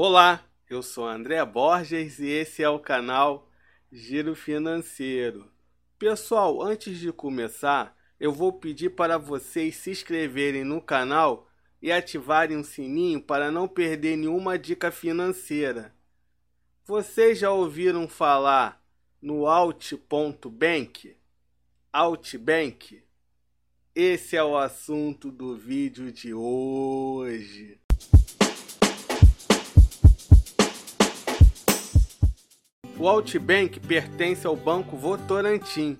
Olá, eu sou André Borges e esse é o canal Giro Financeiro. Pessoal, antes de começar, eu vou pedir para vocês se inscreverem no canal e ativarem o sininho para não perder nenhuma dica financeira. Vocês já ouviram falar no Alt.bank? Altbank? Esse é o assunto do vídeo de hoje. O Altbank pertence ao Banco Votorantim,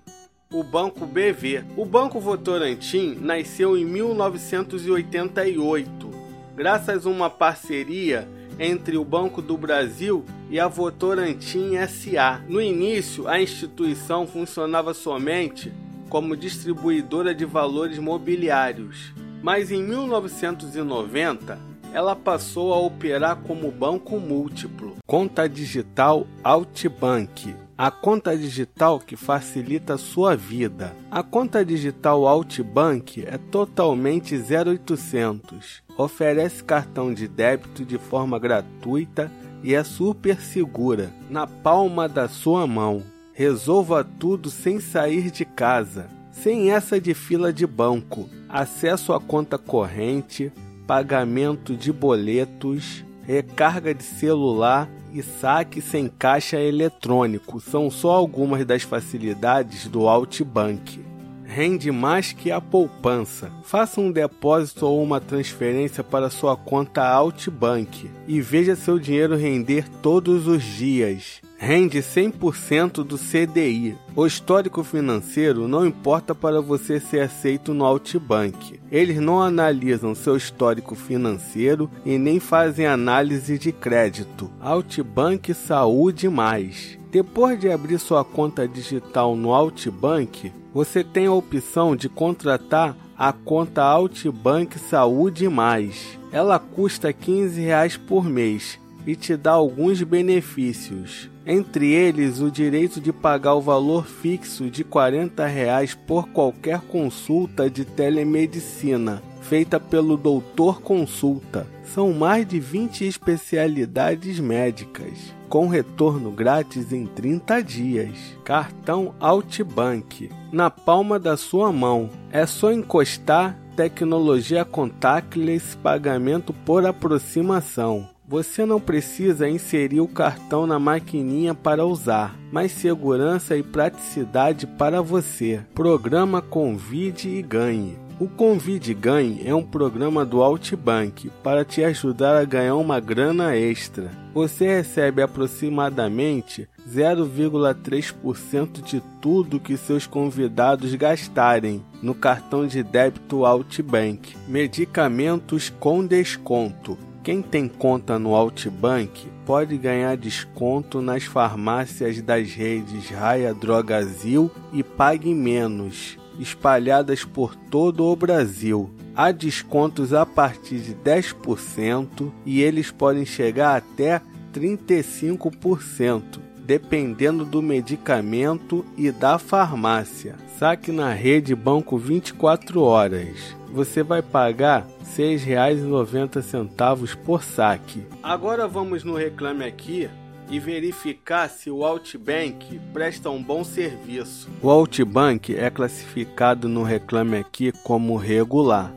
o Banco BV. O Banco Votorantim nasceu em 1988, graças a uma parceria entre o Banco do Brasil e a Votorantim SA. No início, a instituição funcionava somente como distribuidora de valores mobiliários, mas em 1990 ela passou a operar como banco múltiplo. Conta digital Altbank. A conta digital que facilita a sua vida. A conta digital Altbank é totalmente 0800. Oferece cartão de débito de forma gratuita e é super segura, na palma da sua mão. Resolva tudo sem sair de casa, sem essa de fila de banco. Acesso à conta corrente, pagamento de boletos, recarga de celular e saque sem caixa eletrônico são só algumas das facilidades do Altbank. Rende mais que a poupança. Faça um depósito ou uma transferência para sua conta Altbank e veja seu dinheiro render todos os dias rende 100% do CDI. O histórico financeiro não importa para você ser aceito no Altbank. Eles não analisam seu histórico financeiro e nem fazem análise de crédito. Altbank Saúde Mais. Depois de abrir sua conta digital no Altbank, você tem a opção de contratar a conta Altbank Saúde Mais. Ela custa R$ 15 por mês e te dá alguns benefícios entre eles o direito de pagar o valor fixo de 40 reais por qualquer consulta de telemedicina feita pelo Doutor Consulta. São mais de 20 especialidades médicas, com retorno grátis em 30 dias. Cartão Altbank, na palma da sua mão. É só encostar tecnologia contactless pagamento por aproximação. Você não precisa inserir o cartão na maquininha para usar, mais segurança e praticidade para você. Programa Convide e Ganhe. O Convide e Ganhe é um programa do Altbank para te ajudar a ganhar uma grana extra. Você recebe aproximadamente 0,3% de tudo que seus convidados gastarem no cartão de débito Altbank. Medicamentos com desconto quem tem conta no Outbank pode ganhar desconto nas farmácias das redes Raia Drogazil e Pague Menos, espalhadas por todo o Brasil. Há descontos a partir de 10% e eles podem chegar até 35%, dependendo do medicamento e da farmácia. Saque na rede Banco 24 horas você vai pagar R$ 6,90 por saque. Agora vamos no Reclame Aqui e verificar se o Outbank presta um bom serviço. O Outbank é classificado no Reclame Aqui como regular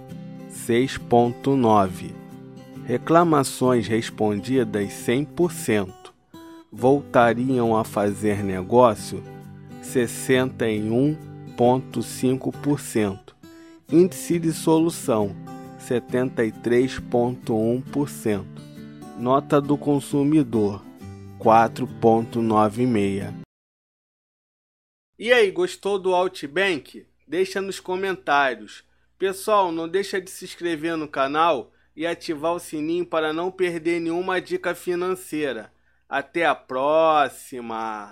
6.9. Reclamações respondidas 100%. Voltariam a fazer negócio 61,5%. Índice de solução 73,1%. Nota do consumidor 4,96. E aí, gostou do Outbank? Deixa nos comentários. Pessoal, não deixa de se inscrever no canal e ativar o sininho para não perder nenhuma dica financeira. Até a próxima!